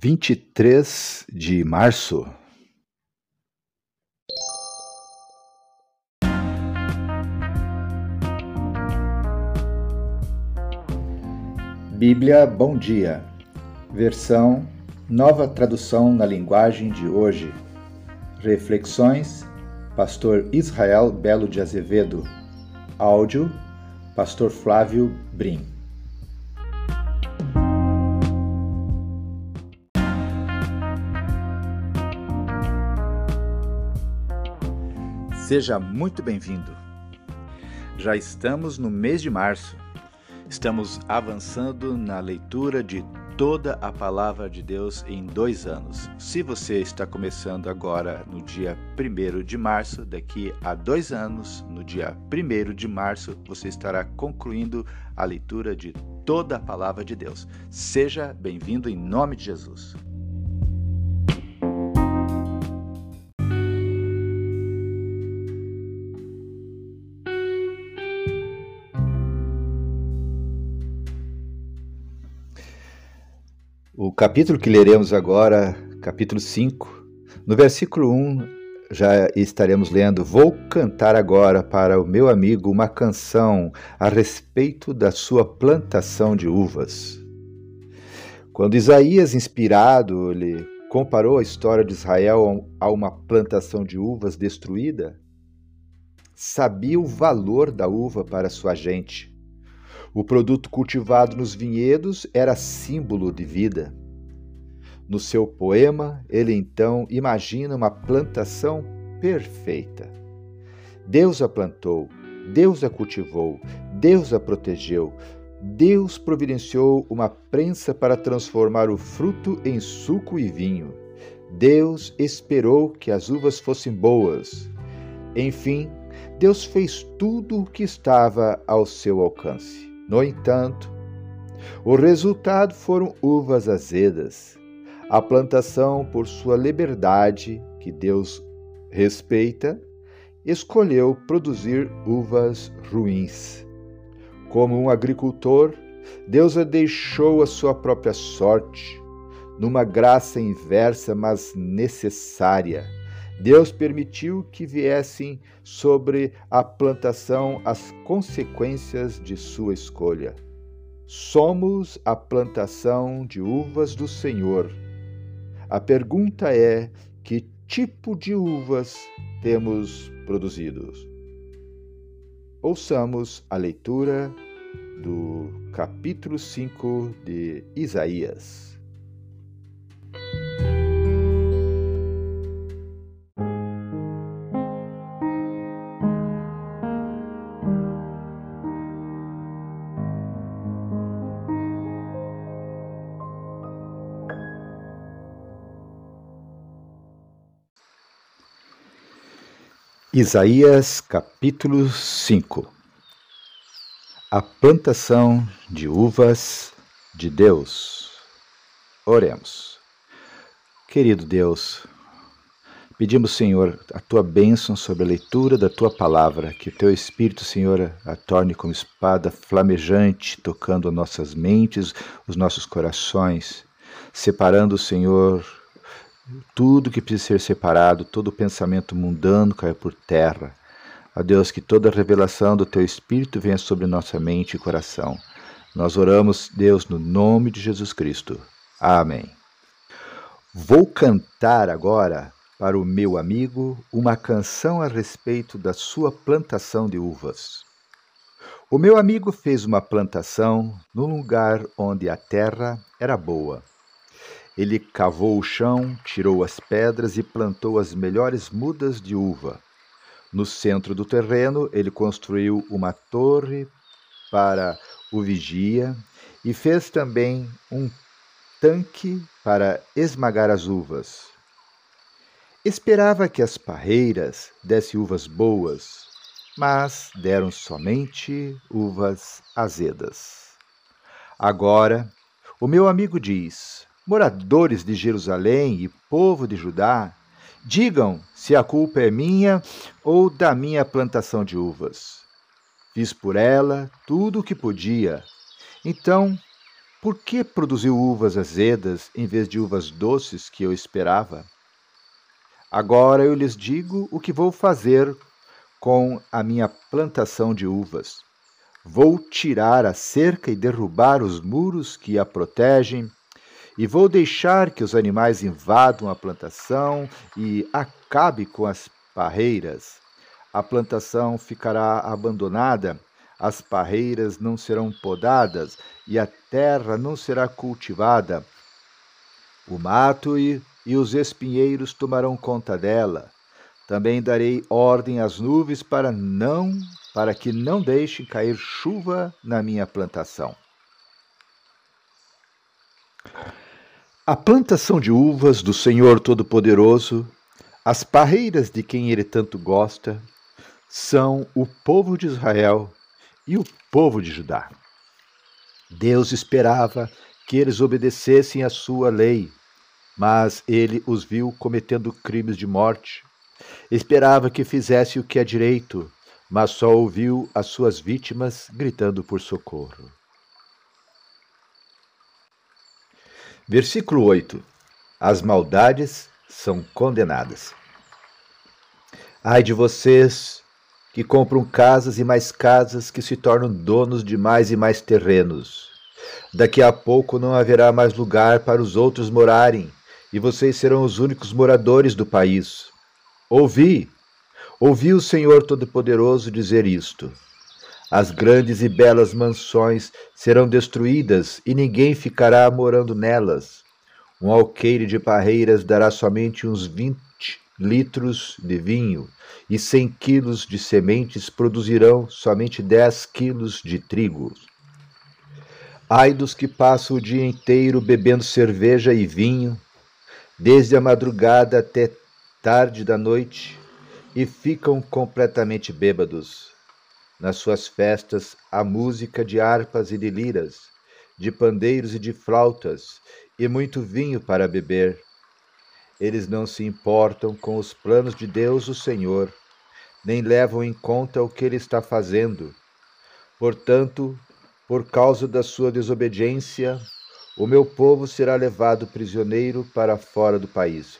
23 de março. Bíblia Bom Dia, versão Nova Tradução na Linguagem de Hoje. Reflexões, Pastor Israel Belo de Azevedo. Áudio, Pastor Flávio Brim. Seja muito bem-vindo. Já estamos no mês de março. Estamos avançando na leitura de toda a palavra de Deus em dois anos. Se você está começando agora no dia 1 de março, daqui a dois anos, no dia 1 de março, você estará concluindo a leitura de toda a palavra de Deus. Seja bem-vindo em nome de Jesus. Capítulo que leremos agora, capítulo 5, no versículo 1, já estaremos lendo: Vou cantar agora para o meu amigo uma canção a respeito da sua plantação de uvas. Quando Isaías, inspirado, lhe comparou a história de Israel a uma plantação de uvas destruída, sabia o valor da uva para sua gente o produto cultivado nos vinhedos era símbolo de vida. No seu poema, ele então imagina uma plantação perfeita. Deus a plantou, Deus a cultivou, Deus a protegeu, Deus providenciou uma prensa para transformar o fruto em suco e vinho. Deus esperou que as uvas fossem boas. Enfim, Deus fez tudo o que estava ao seu alcance. No entanto, o resultado foram uvas azedas. A plantação, por sua liberdade, que Deus respeita, escolheu produzir uvas ruins. Como um agricultor, Deus a deixou à sua própria sorte, numa graça inversa, mas necessária Deus permitiu que viessem sobre a plantação as consequências de sua escolha. Somos a plantação de uvas do Senhor. A pergunta é: que tipo de uvas temos produzido? Ouçamos a leitura do capítulo 5 de Isaías. Isaías capítulo 5 A plantação de uvas de Deus. Oremos. Querido Deus, pedimos, Senhor, a tua bênção sobre a leitura da tua palavra, que o teu Espírito, Senhor, a torne como espada flamejante, tocando nossas mentes, os nossos corações, separando, Senhor, tudo que precisa ser separado, todo pensamento mundano caia por terra. A Deus, que toda revelação do Teu Espírito venha sobre nossa mente e coração. Nós oramos, Deus, no nome de Jesus Cristo. Amém. Vou cantar agora para o meu amigo uma canção a respeito da sua plantação de uvas. O meu amigo fez uma plantação num lugar onde a terra era boa ele cavou o chão, tirou as pedras e plantou as melhores mudas de uva. No centro do terreno, ele construiu uma torre para o vigia e fez também um tanque para esmagar as uvas. Esperava que as parreiras dessem uvas boas, mas deram somente uvas azedas. Agora, o meu amigo diz: Moradores de Jerusalém e povo de Judá, digam se a culpa é minha ou da minha plantação de uvas. Fiz por ela tudo o que podia. Então, Por que produziu uvas azedas em vez de uvas doces que eu esperava? Agora eu lhes digo o que vou fazer com a minha plantação de uvas. Vou tirar a cerca e derrubar os muros que a protegem, e vou deixar que os animais invadam a plantação e acabe com as parreiras. A plantação ficará abandonada, as parreiras não serão podadas e a terra não será cultivada. O mato e, e os espinheiros tomarão conta dela. Também darei ordem às nuvens para não para que não deixem cair chuva na minha plantação. A plantação de uvas do Senhor Todo-Poderoso, as parreiras de quem ele tanto gosta, são o povo de Israel e o povo de Judá. Deus esperava que eles obedecessem à sua lei, mas ele os viu cometendo crimes de morte. Esperava que fizesse o que é direito, mas só ouviu as suas vítimas gritando por socorro. Versículo 8: As maldades são condenadas. Ai de vocês que compram casas e mais casas, que se tornam donos de mais e mais terrenos. Daqui a pouco não haverá mais lugar para os outros morarem, e vocês serão os únicos moradores do país. Ouvi, ouvi o Senhor Todo-Poderoso dizer isto. As grandes e belas mansões serão destruídas e ninguém ficará morando nelas. Um alqueire de parreiras dará somente uns vinte litros de vinho, e cem quilos de sementes produzirão somente dez quilos de trigo. Ai dos que passam o dia inteiro bebendo cerveja e vinho, desde a madrugada até tarde da noite, e ficam completamente bêbados. Nas suas festas há música de harpas e de liras, de pandeiros e de flautas, e muito vinho para beber. Eles não se importam com os planos de Deus, o Senhor, nem levam em conta o que Ele está fazendo. Portanto, por causa da sua desobediência, o meu povo será levado prisioneiro para fora do país.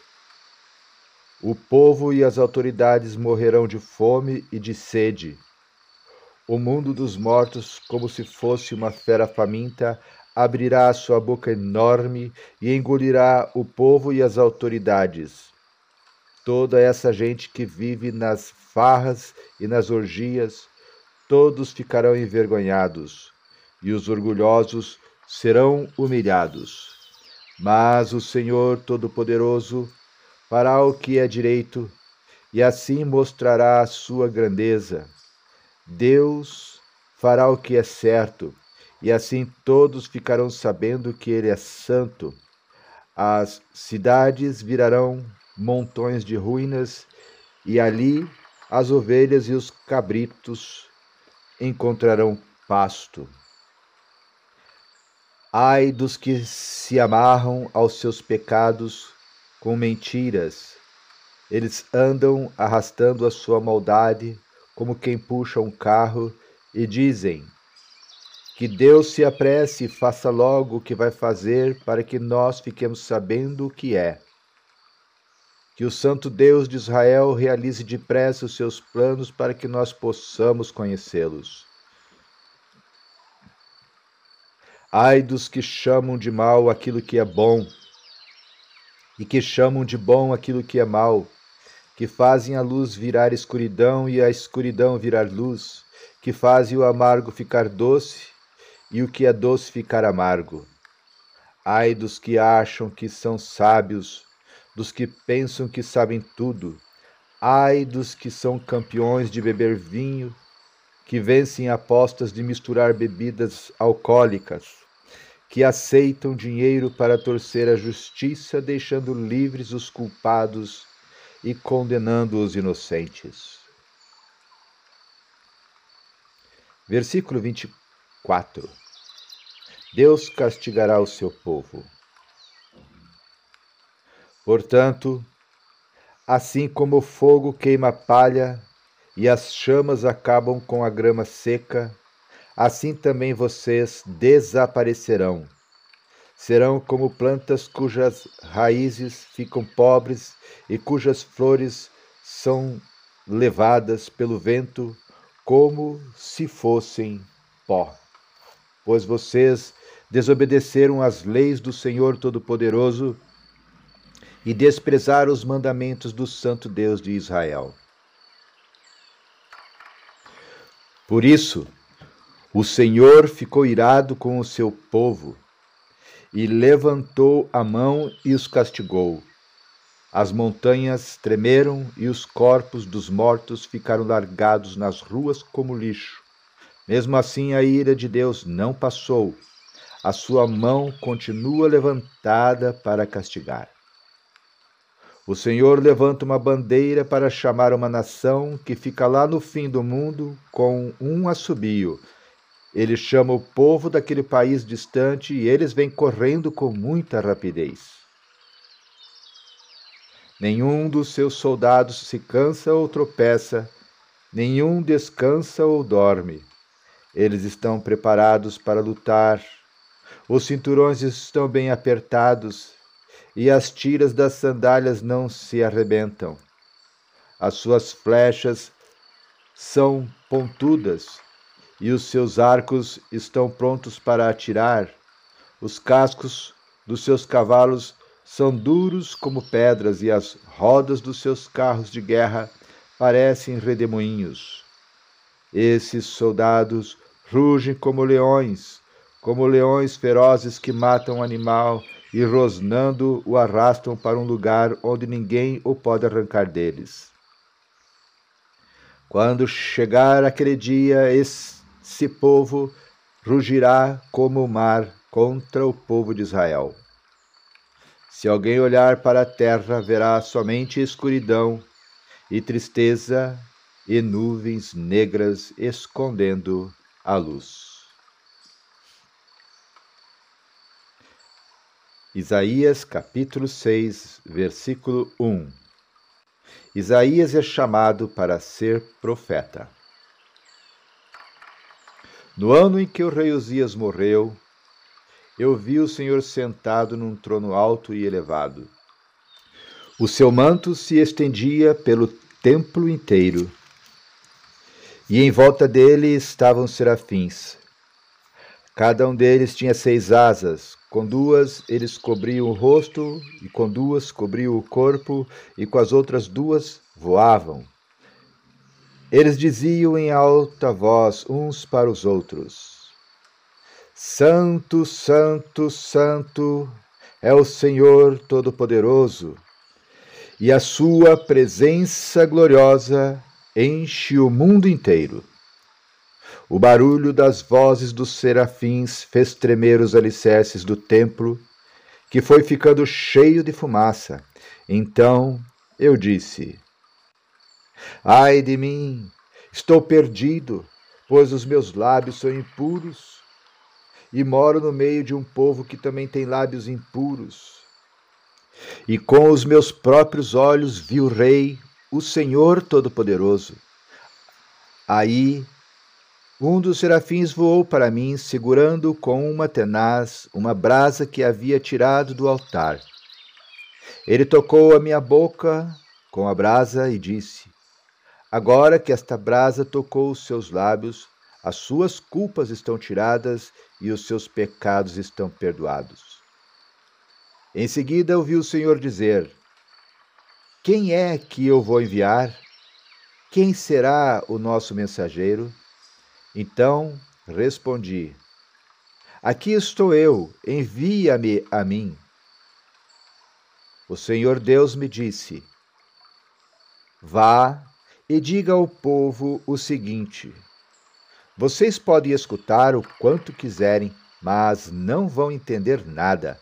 O povo e as autoridades morrerão de fome e de sede o mundo dos mortos, como se fosse uma fera faminta, abrirá sua boca enorme e engolirá o povo e as autoridades. Toda essa gente que vive nas farras e nas orgias, todos ficarão envergonhados, e os orgulhosos serão humilhados. Mas o Senhor Todo-Poderoso fará o que é direito, e assim mostrará a sua grandeza Deus fará o que é certo, e assim todos ficarão sabendo que Ele é santo. As cidades virarão montões de ruínas, e ali as ovelhas e os cabritos encontrarão pasto. Ai dos que se amarram aos seus pecados com mentiras. Eles andam arrastando a sua maldade como quem puxa um carro, e dizem: Que Deus se apresse e faça logo o que vai fazer, para que nós fiquemos sabendo o que é. Que o Santo Deus de Israel realize depressa os seus planos para que nós possamos conhecê-los. Ai dos que chamam de mal aquilo que é bom, e que chamam de bom aquilo que é mal, que fazem a luz virar escuridão e a escuridão virar luz, que fazem o amargo ficar doce e o que é doce ficar amargo. Ai dos que acham que são sábios, dos que pensam que sabem tudo. Ai dos que são campeões de beber vinho, que vencem apostas de misturar bebidas alcoólicas, que aceitam dinheiro para torcer a justiça, deixando livres os culpados e condenando os inocentes. Versículo 24: Deus castigará o seu povo. Portanto, assim como o fogo queima a palha e as chamas acabam com a grama seca, assim também vocês desaparecerão, Serão como plantas cujas raízes ficam pobres e cujas flores são levadas pelo vento como se fossem pó. Pois vocês desobedeceram às leis do Senhor Todo-Poderoso e desprezaram os mandamentos do Santo Deus de Israel. Por isso, o Senhor ficou irado com o seu povo e levantou a mão e os castigou. As montanhas tremeram e os corpos dos mortos ficaram largados nas ruas como lixo. Mesmo assim, a ira de Deus não passou. A sua mão continua levantada para castigar. O Senhor levanta uma bandeira para chamar uma nação que fica lá no fim do mundo com um assobio ele chama o povo daquele país distante e eles vêm correndo com muita rapidez. Nenhum dos seus soldados se cansa ou tropeça, nenhum descansa ou dorme. Eles estão preparados para lutar. Os cinturões estão bem apertados e as tiras das sandálias não se arrebentam. As suas flechas são pontudas e os seus arcos estão prontos para atirar. Os cascos dos seus cavalos são duros como pedras e as rodas dos seus carros de guerra parecem redemoinhos. Esses soldados rugem como leões, como leões ferozes que matam um animal e rosnando o arrastam para um lugar onde ninguém o pode arrancar deles. Quando chegar aquele dia, esse povo rugirá como o mar contra o povo de Israel. Se alguém olhar para a terra, verá somente escuridão e tristeza e nuvens negras escondendo a luz. Isaías capítulo 6, versículo 1 Isaías é chamado para ser profeta. No ano em que o rei Uzias morreu, eu vi o Senhor sentado num trono alto e elevado. O seu manto se estendia pelo templo inteiro, e em volta dele estavam serafins. Cada um deles tinha seis asas, com duas eles cobriam o rosto, e com duas cobriam o corpo, e com as outras duas voavam. Eles diziam em alta voz uns para os outros: Santo, Santo, Santo é o Senhor Todo-Poderoso, e a sua presença gloriosa enche o mundo inteiro. O barulho das vozes dos serafins fez tremer os alicerces do templo, que foi ficando cheio de fumaça. Então eu disse: Ai de mim, estou perdido, pois os meus lábios são impuros e moro no meio de um povo que também tem lábios impuros. E com os meus próprios olhos vi o Rei, o Senhor Todo-Poderoso. Aí um dos serafins voou para mim, segurando com uma tenaz uma brasa que havia tirado do altar. Ele tocou a minha boca com a brasa e disse: Agora que esta brasa tocou os seus lábios, as suas culpas estão tiradas e os seus pecados estão perdoados. Em seguida ouvi o Senhor dizer: Quem é que eu vou enviar? Quem será o nosso mensageiro? Então respondi: Aqui estou eu, envia-me a mim. O Senhor Deus me disse: Vá e diga ao povo o seguinte: Vocês podem escutar o quanto quiserem, mas não vão entender nada.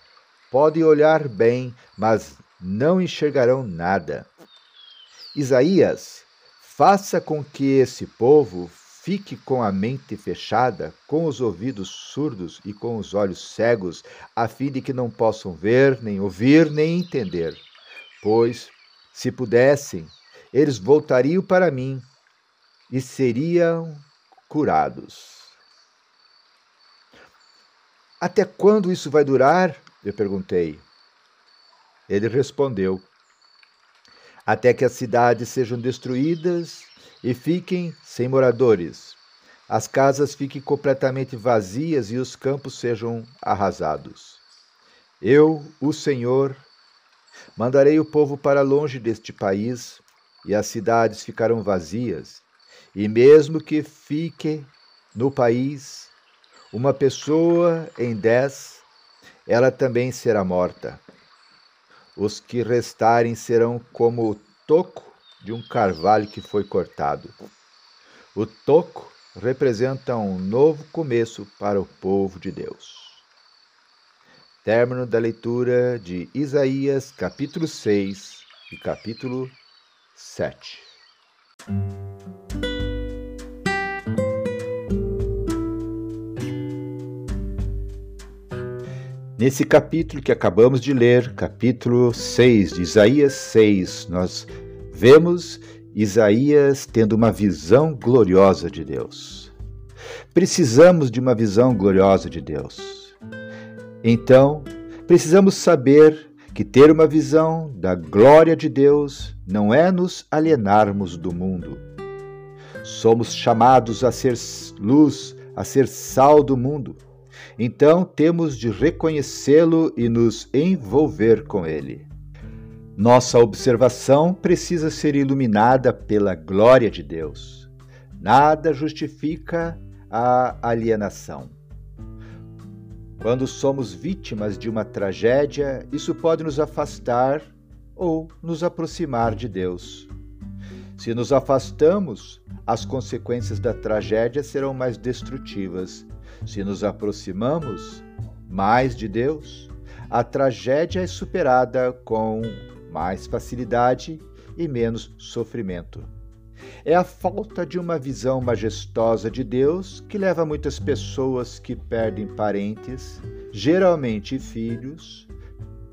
Podem olhar bem, mas não enxergarão nada. Isaías, faça com que esse povo fique com a mente fechada, com os ouvidos surdos e com os olhos cegos, a fim de que não possam ver, nem ouvir, nem entender. Pois, se pudessem, eles voltariam para mim e seriam curados. Até quando isso vai durar? Eu perguntei. Ele respondeu: Até que as cidades sejam destruídas e fiquem sem moradores, as casas fiquem completamente vazias e os campos sejam arrasados. Eu, o Senhor, mandarei o povo para longe deste país, e as cidades ficarão vazias, e mesmo que fique no país uma pessoa em dez, ela também será morta. Os que restarem serão como o toco de um carvalho que foi cortado. O toco representa um novo começo para o povo de Deus. Término da leitura de Isaías, capítulo 6 e capítulo 7. Nesse capítulo que acabamos de ler, capítulo 6 de Isaías 6, nós vemos Isaías tendo uma visão gloriosa de Deus. Precisamos de uma visão gloriosa de Deus. Então, precisamos saber que ter uma visão da glória de Deus não é nos alienarmos do mundo. Somos chamados a ser luz, a ser sal do mundo. Então temos de reconhecê-lo e nos envolver com ele. Nossa observação precisa ser iluminada pela glória de Deus. Nada justifica a alienação. Quando somos vítimas de uma tragédia, isso pode nos afastar ou nos aproximar de Deus. Se nos afastamos, as consequências da tragédia serão mais destrutivas. Se nos aproximamos mais de Deus, a tragédia é superada com mais facilidade e menos sofrimento. É a falta de uma visão majestosa de Deus que leva muitas pessoas que perdem parentes, geralmente filhos,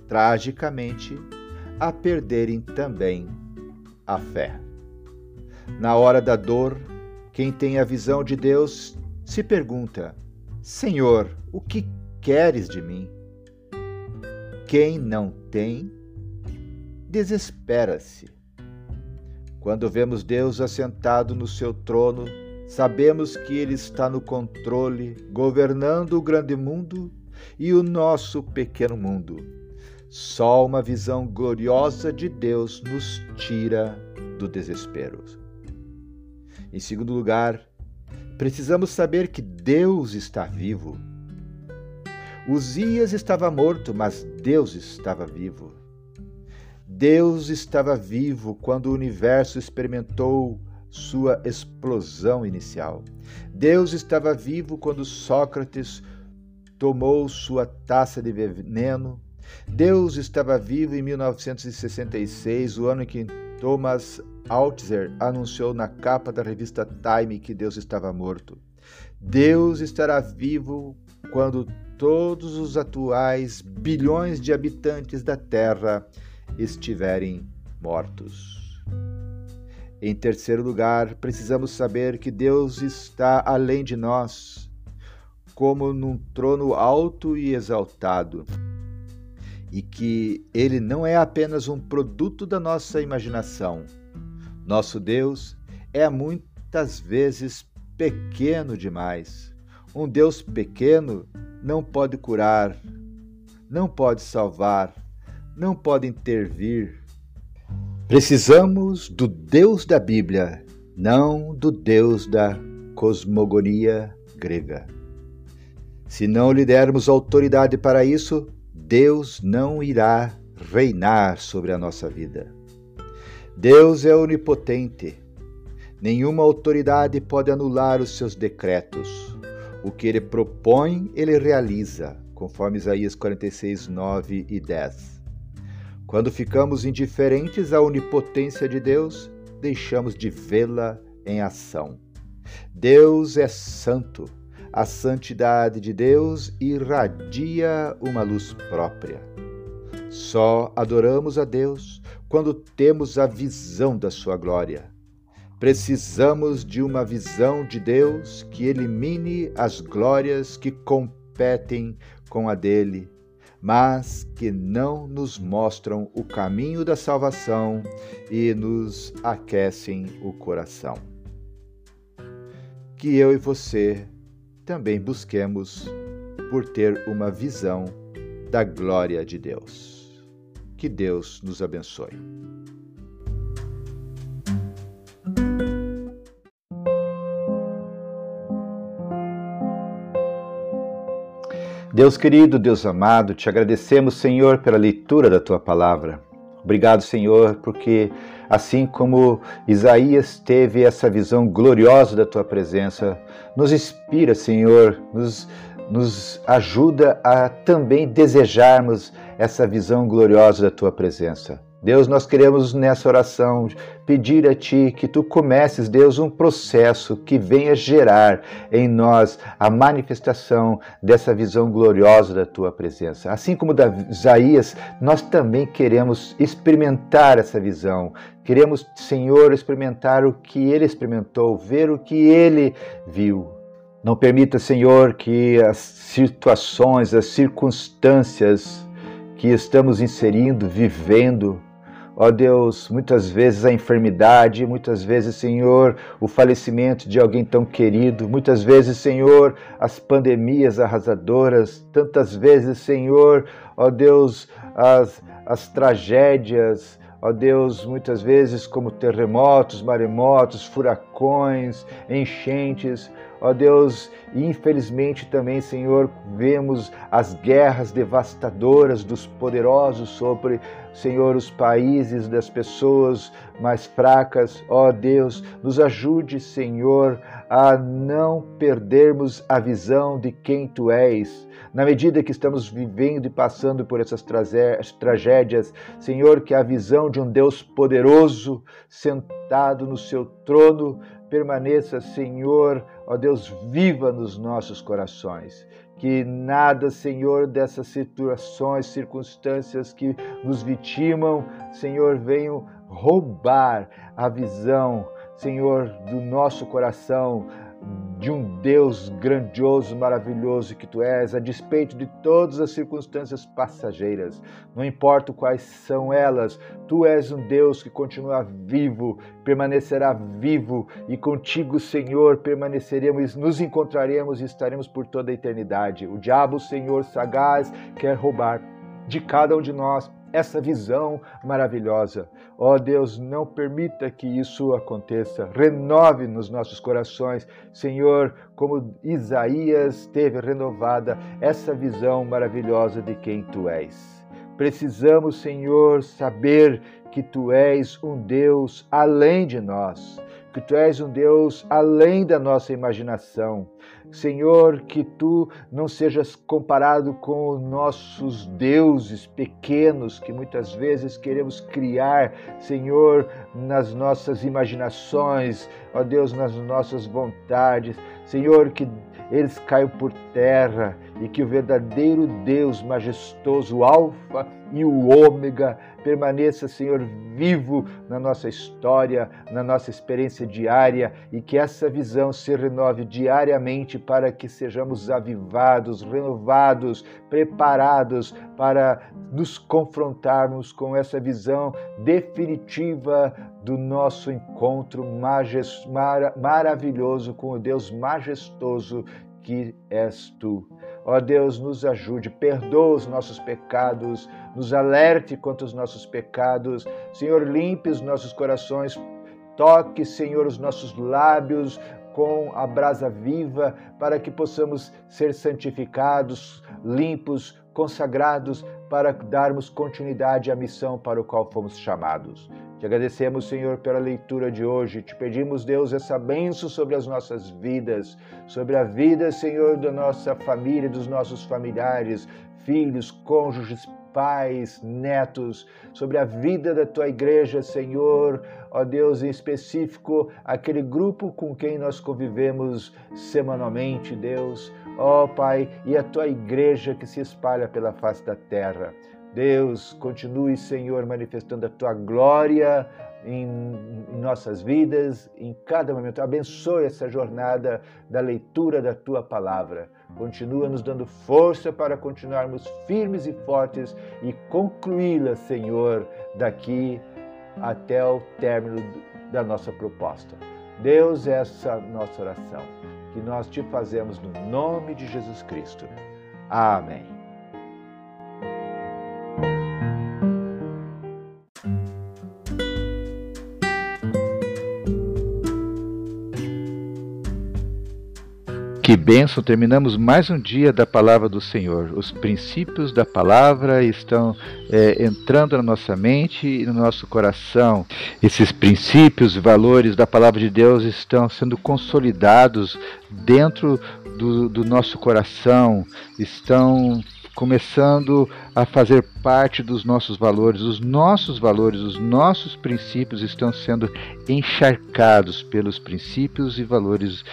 tragicamente, a perderem também a fé. Na hora da dor, quem tem a visão de Deus se pergunta: Senhor, o que queres de mim? Quem não tem, desespera-se. Quando vemos Deus assentado no seu trono, sabemos que Ele está no controle, governando o grande mundo e o nosso pequeno mundo. Só uma visão gloriosa de Deus nos tira do desespero. Em segundo lugar, precisamos saber que Deus está vivo. Uzias estava morto, mas Deus estava vivo. Deus estava vivo quando o universo experimentou sua explosão inicial. Deus estava vivo quando Sócrates tomou sua taça de veneno. Deus estava vivo em 1966, o ano em que Thomas Altzer anunciou na capa da revista Time que Deus estava morto. Deus estará vivo quando todos os atuais bilhões de habitantes da Terra estiverem mortos. Em terceiro lugar, precisamos saber que Deus está além de nós, como num trono alto e exaltado, e que Ele não é apenas um produto da nossa imaginação. Nosso Deus é muitas vezes pequeno demais. Um Deus pequeno não pode curar, não pode salvar, não podem intervir. Precisamos do Deus da Bíblia, não do Deus da cosmogonia grega. Se não lhe dermos autoridade para isso, Deus não irá reinar sobre a nossa vida. Deus é onipotente. Nenhuma autoridade pode anular os seus decretos. O que ele propõe, ele realiza, conforme Isaías 46, 9 e 10. Quando ficamos indiferentes à onipotência de Deus, deixamos de vê-la em ação. Deus é santo. A santidade de Deus irradia uma luz própria. Só adoramos a Deus quando temos a visão da sua glória. Precisamos de uma visão de Deus que elimine as glórias que competem com a dele mas que não nos mostram o caminho da salvação e nos aquecem o coração. Que eu e você também busquemos por ter uma visão da glória de Deus. Que Deus nos abençoe. Deus querido, Deus amado, te agradecemos, Senhor, pela leitura da tua palavra. Obrigado, Senhor, porque assim como Isaías teve essa visão gloriosa da tua presença, nos inspira, Senhor, nos, nos ajuda a também desejarmos essa visão gloriosa da tua presença. Deus, nós queremos nessa oração pedir a Ti que Tu comeces, Deus, um processo que venha gerar em nós a manifestação dessa visão gloriosa da Tua presença. Assim como da Isaías, nós também queremos experimentar essa visão. Queremos, Senhor, experimentar o que Ele experimentou, ver o que Ele viu. Não permita, Senhor, que as situações, as circunstâncias que estamos inserindo, vivendo, Ó Deus, muitas vezes a enfermidade, muitas vezes, Senhor, o falecimento de alguém tão querido, muitas vezes, Senhor, as pandemias arrasadoras, tantas vezes, Senhor, ó Deus, as, as tragédias, ó Deus, muitas vezes como terremotos, maremotos, furacões, enchentes, Ó Deus, infelizmente também, Senhor, vemos as guerras devastadoras dos poderosos sobre, Senhor, os países das pessoas mais fracas. Ó Deus, nos ajude, Senhor, a não perdermos a visão de quem Tu és. Na medida que estamos vivendo e passando por essas tragédias, Senhor, que a visão de um Deus poderoso, sentado no seu trono, permaneça, Senhor, ó Deus, viva nos nossos corações. Que nada, Senhor, dessas situações, circunstâncias que nos vitimam, Senhor, venham roubar a visão, Senhor, do nosso coração, de um Deus grandioso, maravilhoso que tu és, a despeito de todas as circunstâncias passageiras. Não importa quais são elas, tu és um Deus que continua vivo, permanecerá vivo e contigo, Senhor, permaneceremos, nos encontraremos e estaremos por toda a eternidade. O diabo, Senhor sagaz, quer roubar de cada um de nós essa visão maravilhosa. Ó oh Deus, não permita que isso aconteça. Renove nos nossos corações, Senhor, como Isaías teve renovada essa visão maravilhosa de quem tu és. Precisamos, Senhor, saber que tu és um Deus além de nós que tu és um Deus além da nossa imaginação. Senhor, que tu não sejas comparado com os nossos deuses pequenos que muitas vezes queremos criar, Senhor, nas nossas imaginações, ó Deus, nas nossas vontades. Senhor, que eles caiam por terra e que o verdadeiro Deus majestoso, o Alfa e o Ômega, permaneça, Senhor, vivo na nossa história, na nossa experiência diária e que essa visão se renove diariamente para que sejamos avivados, renovados, preparados para nos confrontarmos com essa visão definitiva do nosso encontro mar maravilhoso com o Deus majestoso que és tu. Ó Deus, nos ajude, perdoa os nossos pecados, nos alerte contra os nossos pecados. Senhor, limpe os nossos corações, toque, Senhor, os nossos lábios com a brasa viva, para que possamos ser santificados, limpos, consagrados, para darmos continuidade à missão para o qual fomos chamados. Te agradecemos, Senhor, pela leitura de hoje. Te pedimos, Deus, essa benção sobre as nossas vidas, sobre a vida, Senhor, da nossa família, dos nossos familiares, filhos, cônjuges, pais, netos, sobre a vida da tua igreja, Senhor, ó Deus, em específico, aquele grupo com quem nós convivemos semanalmente, Deus, ó Pai, e a tua igreja que se espalha pela face da terra. Deus, continue, Senhor, manifestando a tua glória em, nossas vidas, em cada momento. Abençoe essa jornada da leitura da tua palavra. Continua nos dando força para continuarmos firmes e fortes e concluí-la, Senhor, daqui até o término da nossa proposta. Deus, essa nossa oração, que nós te fazemos no nome de Jesus Cristo. Amém. Que bênção! Terminamos mais um dia da palavra do Senhor. Os princípios da palavra estão é, entrando na nossa mente e no nosso coração. Esses princípios, valores da palavra de Deus estão sendo consolidados dentro do, do nosso coração, estão começando a fazer parte dos nossos valores. Os nossos valores, os nossos princípios estão sendo encharcados pelos princípios e valores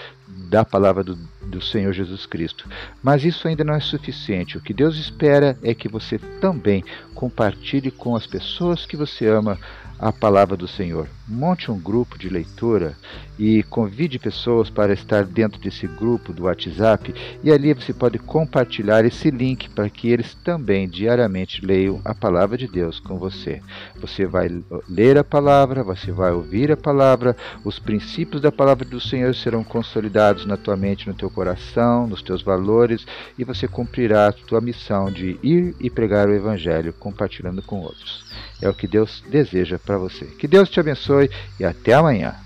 da palavra do, do Senhor Jesus Cristo. Mas isso ainda não é suficiente. O que Deus espera é que você também compartilhe com as pessoas que você ama a palavra do Senhor. Monte um grupo de leitura e convide pessoas para estar dentro desse grupo do WhatsApp e ali você pode compartilhar esse link para que eles também diariamente leiam a palavra de Deus com você. Você vai ler a palavra, você vai ouvir a palavra, os princípios da palavra do Senhor serão consolidados na tua mente, no teu coração, nos teus valores e você cumprirá a tua missão de ir e pregar o evangelho compartilhando com outros. É o que Deus deseja para você. Que Deus te abençoe e até amanhã.